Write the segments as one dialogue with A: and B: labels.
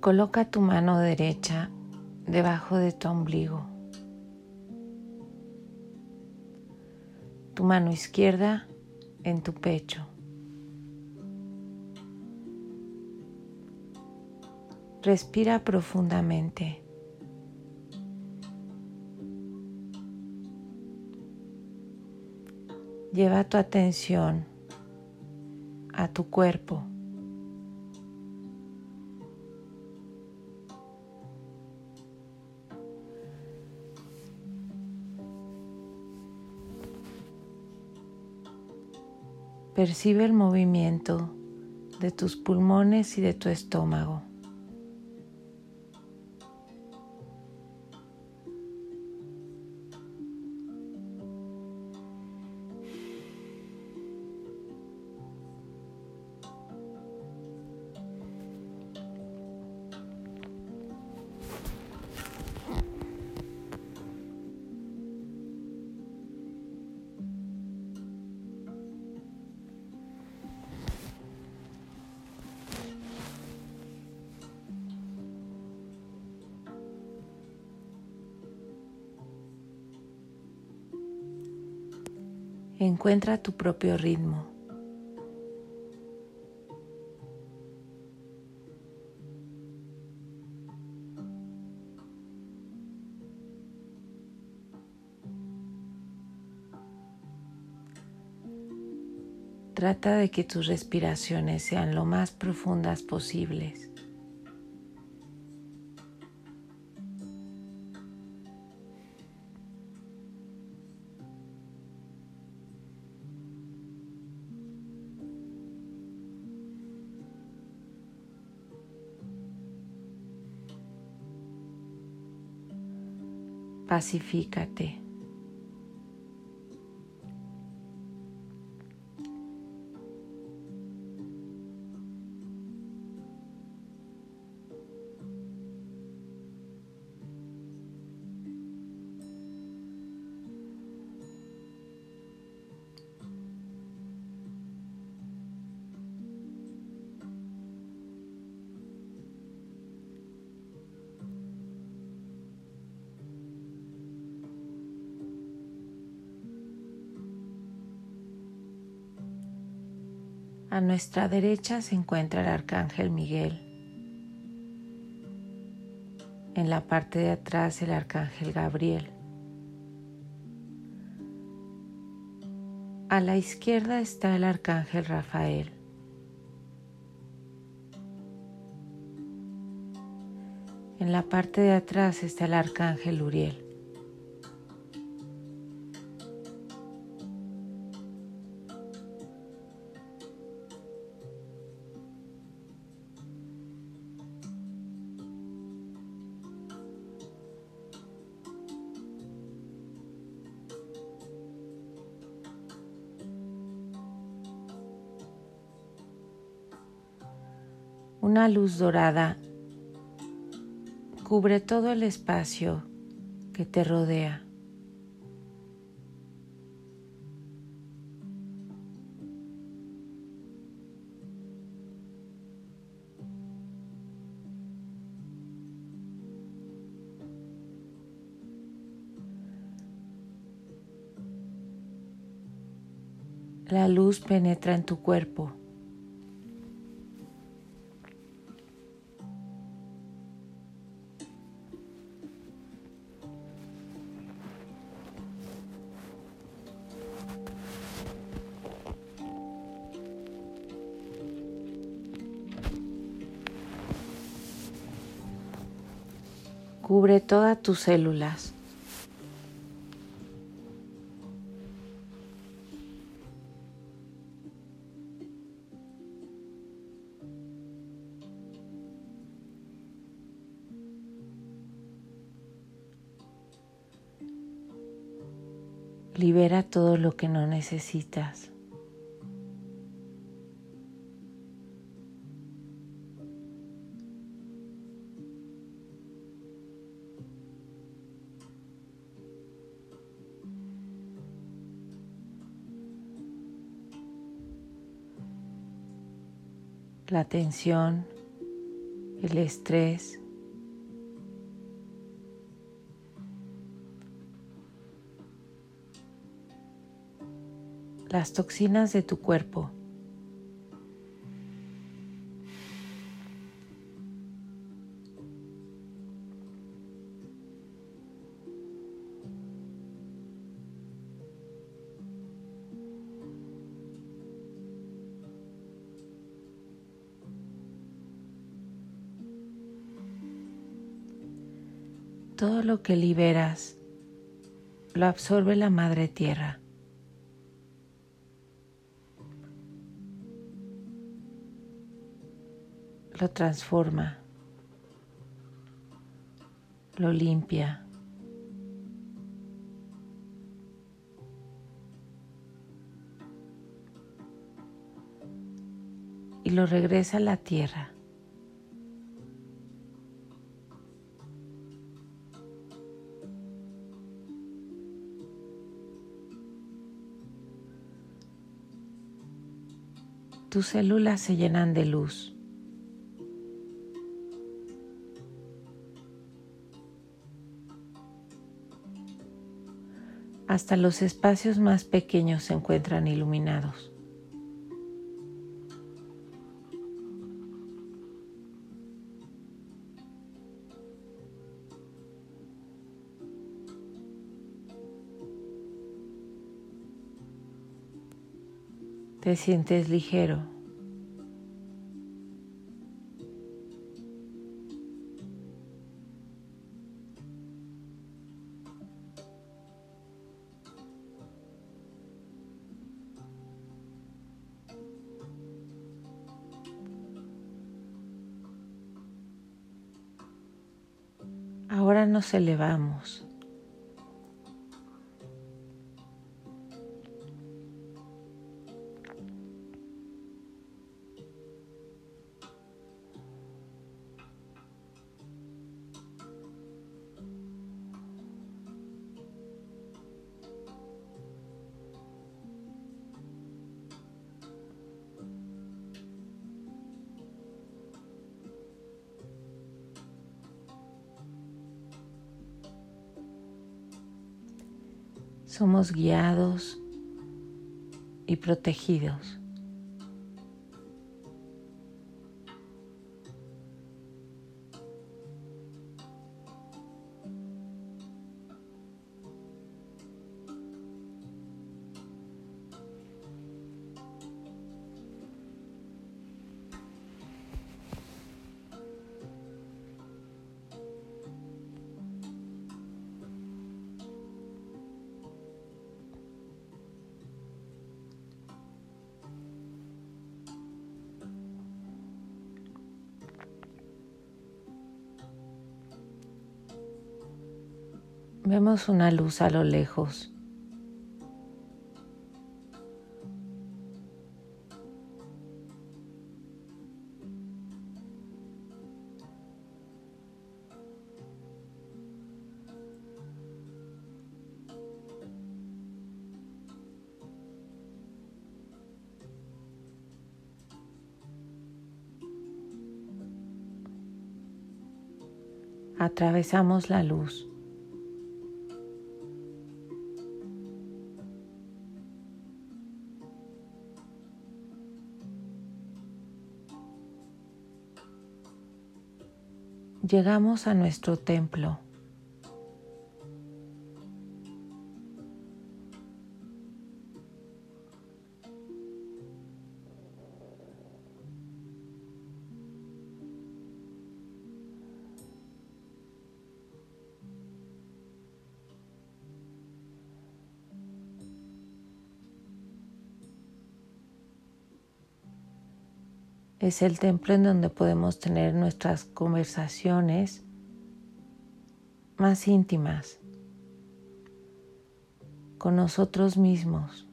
A: Coloca tu mano derecha debajo de tu ombligo, tu mano izquierda en tu pecho. Respira profundamente. Lleva tu atención a tu cuerpo. Percibe el movimiento de tus pulmones y de tu estómago. Encuentra tu propio ritmo. Trata de que tus respiraciones sean lo más profundas posibles. Pacifícate. A nuestra derecha se encuentra el arcángel Miguel. En la parte de atrás el arcángel Gabriel. A la izquierda está el arcángel Rafael. En la parte de atrás está el arcángel Uriel. Una luz dorada cubre todo el espacio que te rodea. La luz penetra en tu cuerpo. cubre todas tus células. Libera todo lo que no necesitas. La tensión, el estrés, las toxinas de tu cuerpo. Todo lo que liberas lo absorbe la madre tierra. Lo transforma, lo limpia. Y lo regresa a la tierra. Tus células se llenan de luz. Hasta los espacios más pequeños se encuentran iluminados. Te sientes ligero. Ahora nos elevamos. Somos guiados y protegidos. Vemos una luz a lo lejos. Atravesamos la luz. Llegamos a nuestro templo. Es el templo en donde podemos tener nuestras conversaciones más íntimas. con nosotros mismos,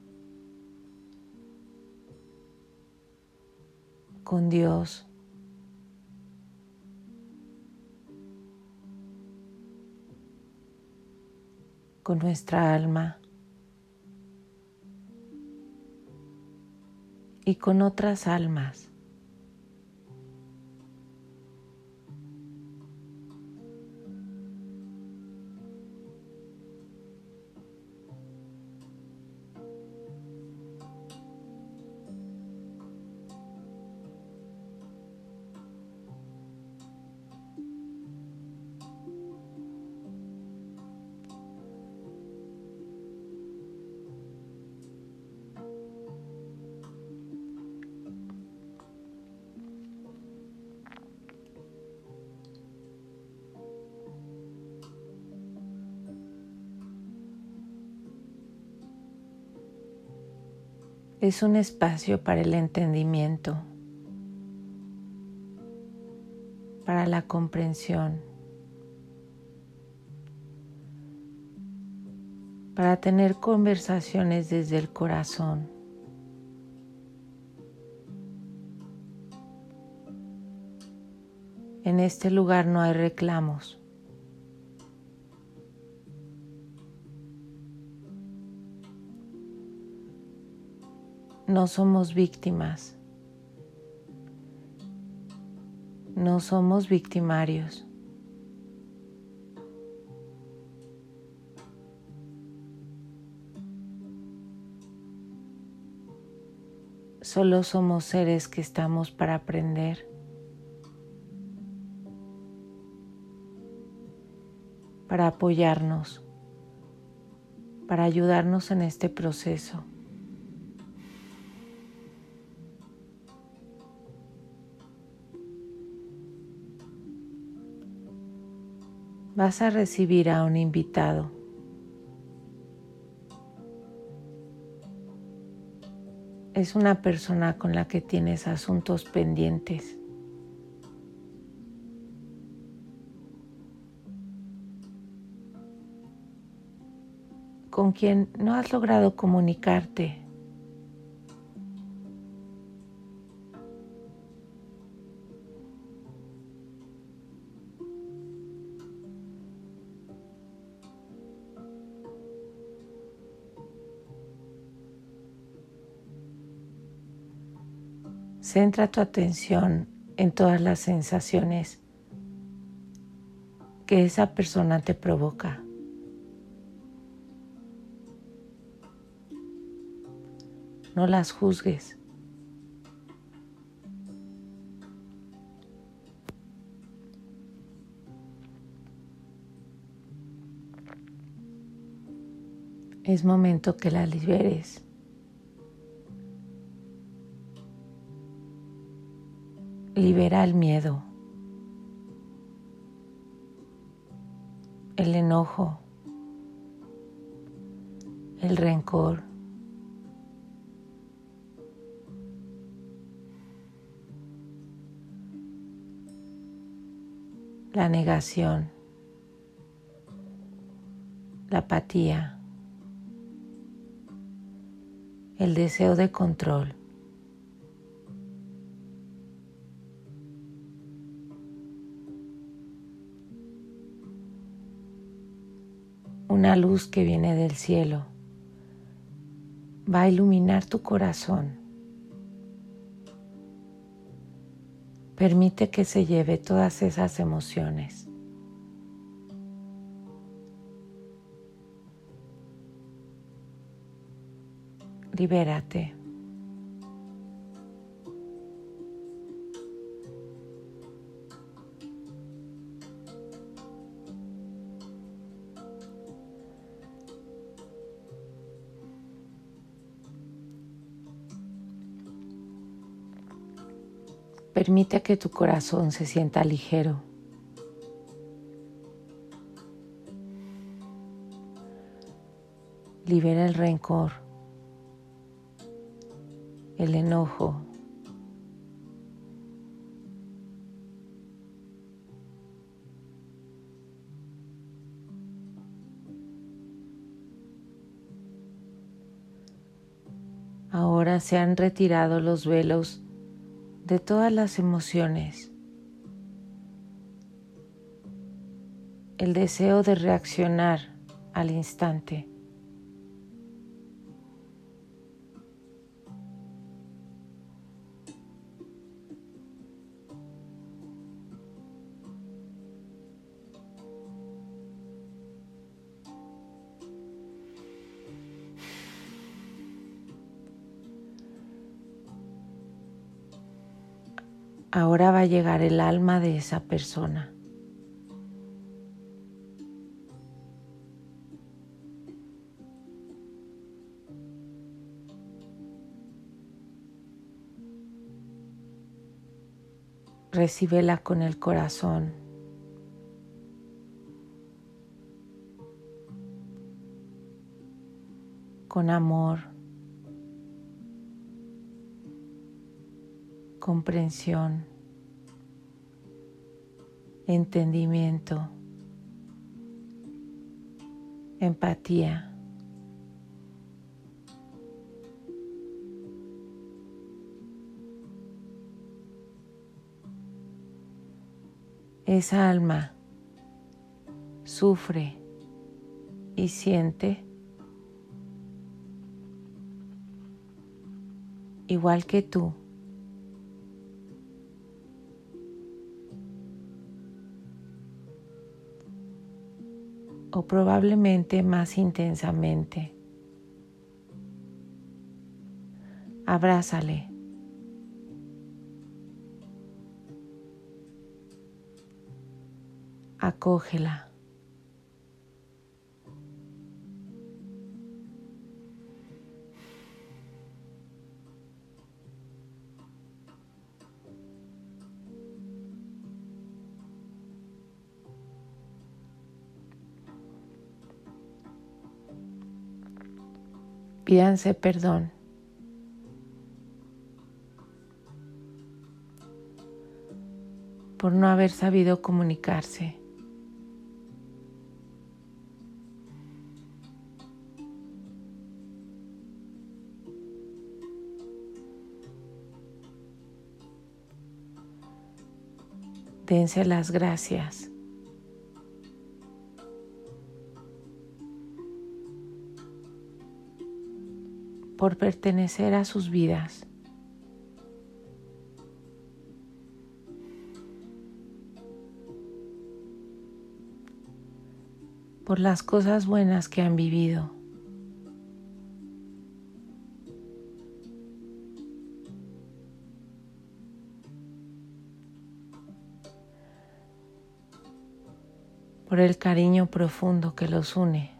A: con Dios. con nuestra alma y con otras almas. Es un espacio para el entendimiento, para la comprensión, para tener conversaciones desde el corazón. En este lugar no hay reclamos. No somos víctimas. No somos victimarios. Solo somos seres que estamos para aprender. para apoyarnos, para ayudarnos en este proceso. Vas a recibir a un invitado. Es una persona con la que tienes asuntos pendientes. con quien no has logrado comunicarte Centra tu atención en todas las sensaciones que esa persona te provoca. No las juzgues. Es momento que la liberes. Libera el miedo, el enojo, el rencor. la negación, la apatía, el deseo de control. Una luz que viene del cielo va a iluminar tu corazón. Permite que se lleve todas esas emociones. Libérate. Permite que tu corazón se sienta ligero. Libera el rencor, el enojo. ahora se han retirado los velos de todas las emociones. El deseo de reaccionar al instante. Ahora va a llegar el alma de esa persona. Recíbela con el corazón. Con amor. Comprensión, entendimiento, empatía. Esa alma sufre y siente igual que tú. O probablemente más intensamente. Abrázale. Acógela. Pídanse perdón. por no haber sabido comunicarse. Dense las gracias. Por pertenecer a sus vidas. por las cosas buenas que han vivido. por el cariño profundo que los une.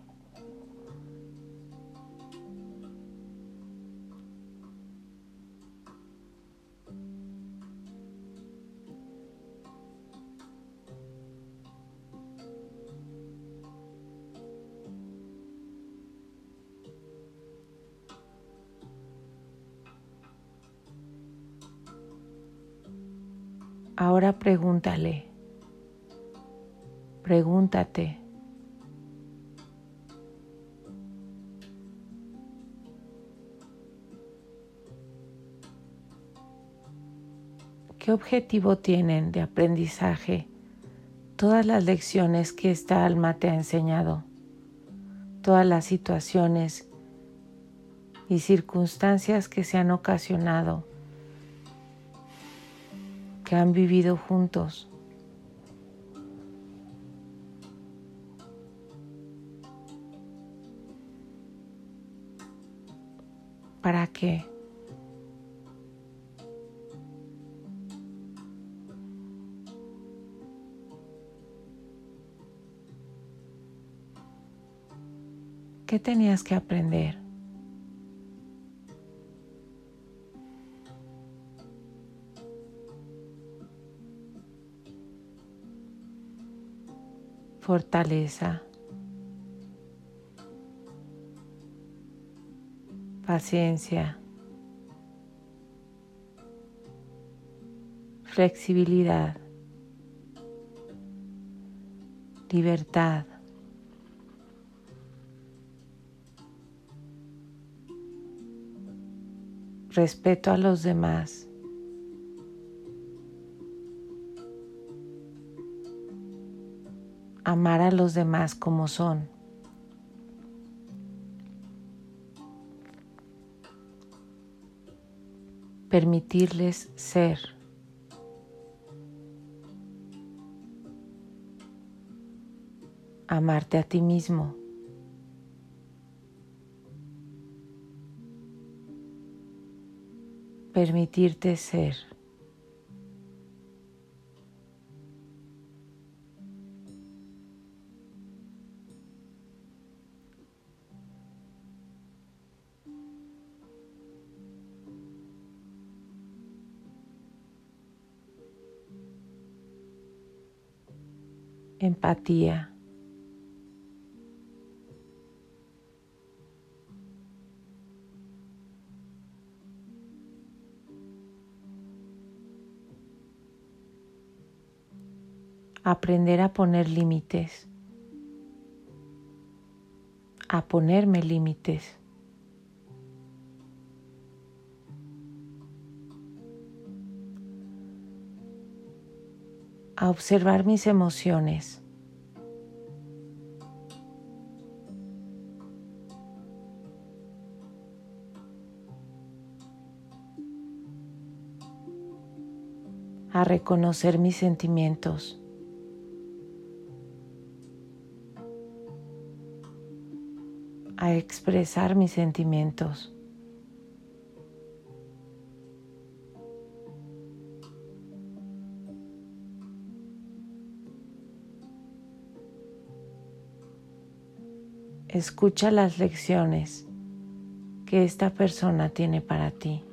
A: Pregúntale, pregúntate. ¿Qué objetivo tienen de aprendizaje todas las lecciones que esta alma te ha enseñado? Todas las situaciones y circunstancias que se han ocasionado que han vivido juntos. ¿Para qué? ¿Qué tenías que aprender? Fortaleza, paciencia, flexibilidad, libertad. respeto a los demás, amar a los demás como son. Permitirles ser. Amarte a ti mismo. Permitirte ser. Empatía. Aprender a poner límites, a ponerme límites. a observar mis emociones. Reconocer mis sentimientos. a expresar mis sentimientos. Escucha las lecciones que esta persona tiene para ti.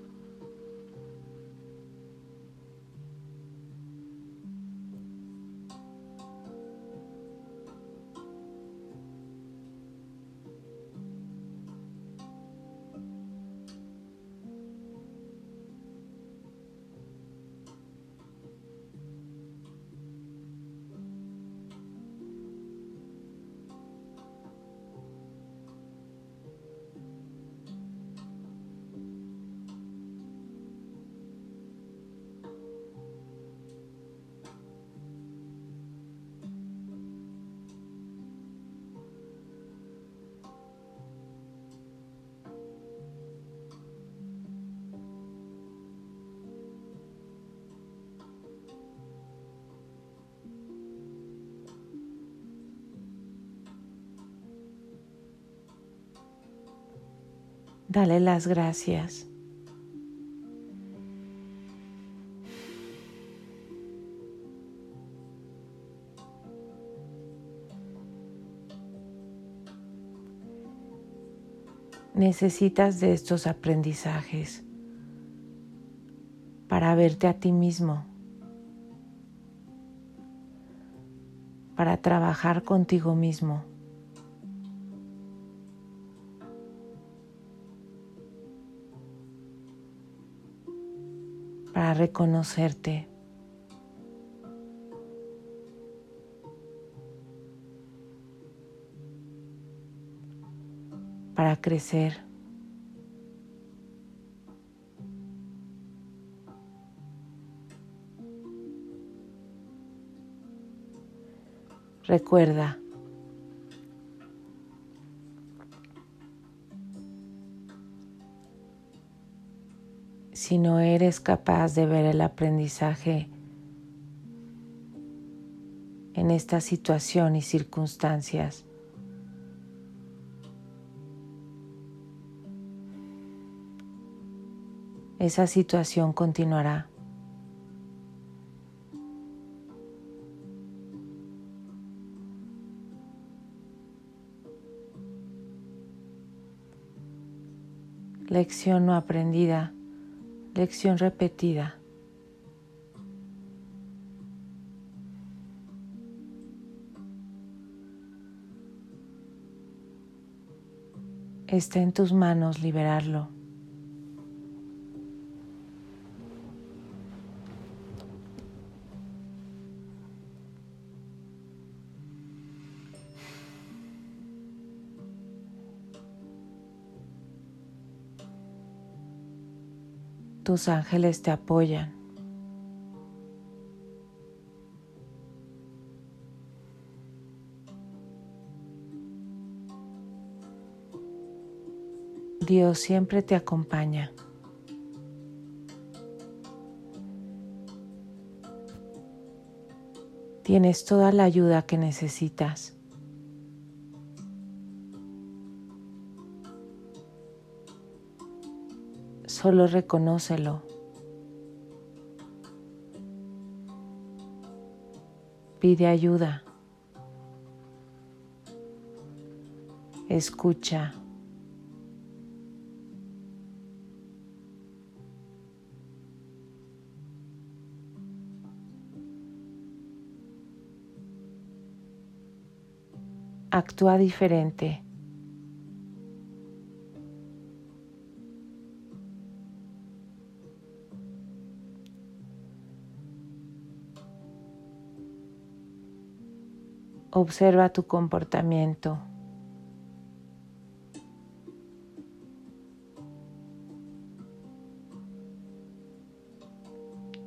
A: Dale las gracias. Necesitas de estos aprendizajes para verte a ti mismo, para trabajar contigo mismo. Para reconocerte. para crecer. Recuerda, si no eres capaz de ver el aprendizaje en esta situación y circunstancias. Esa situación continuará. Lección no aprendida Lección repetida. Está en tus manos liberarlo. Tus ángeles te apoyan. Dios siempre te acompaña. Tienes toda la ayuda que necesitas. Solo reconócelo. Pide ayuda. Escucha. actúa diferente. Observa tu comportamiento.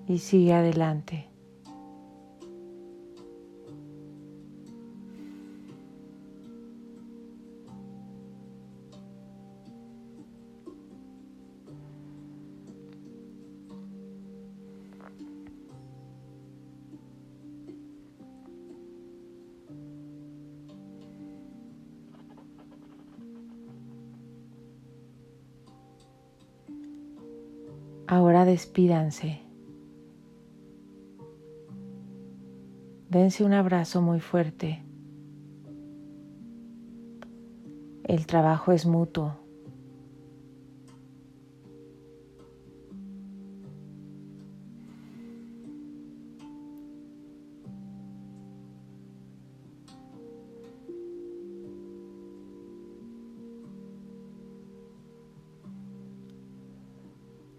A: Y sigue adelante. Despídanse. Dense un abrazo muy fuerte. El trabajo es mutuo.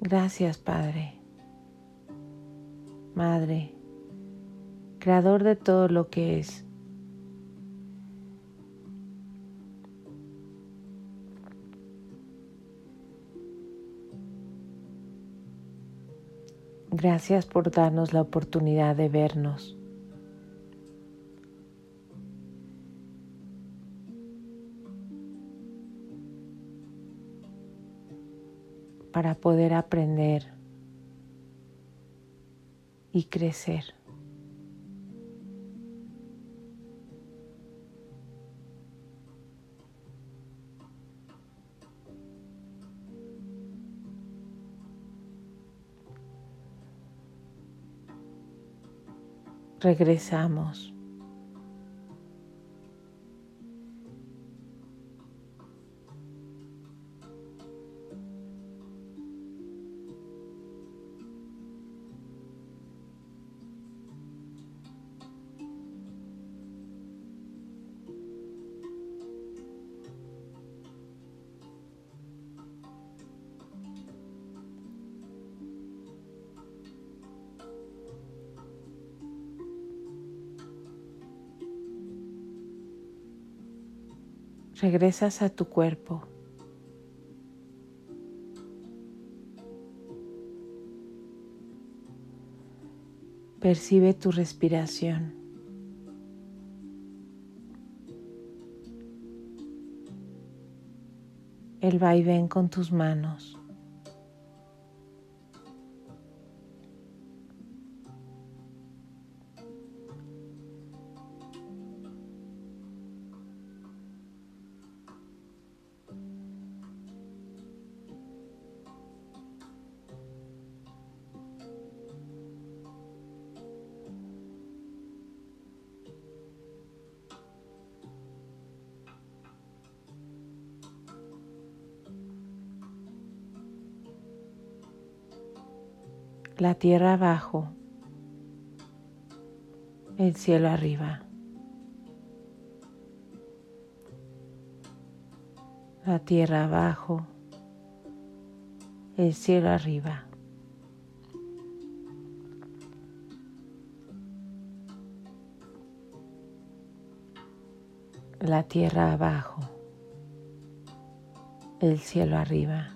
A: Gracias, Padre, Madre, Creador de todo lo que es. Gracias por darnos la oportunidad de vernos. Para poder aprender y crecer. Regresamos. Regresas a tu cuerpo. Percibe tu respiración. El vaivén con tus manos. La tierra abajo, el cielo arriba. La tierra abajo, el cielo arriba. La tierra abajo, el cielo arriba.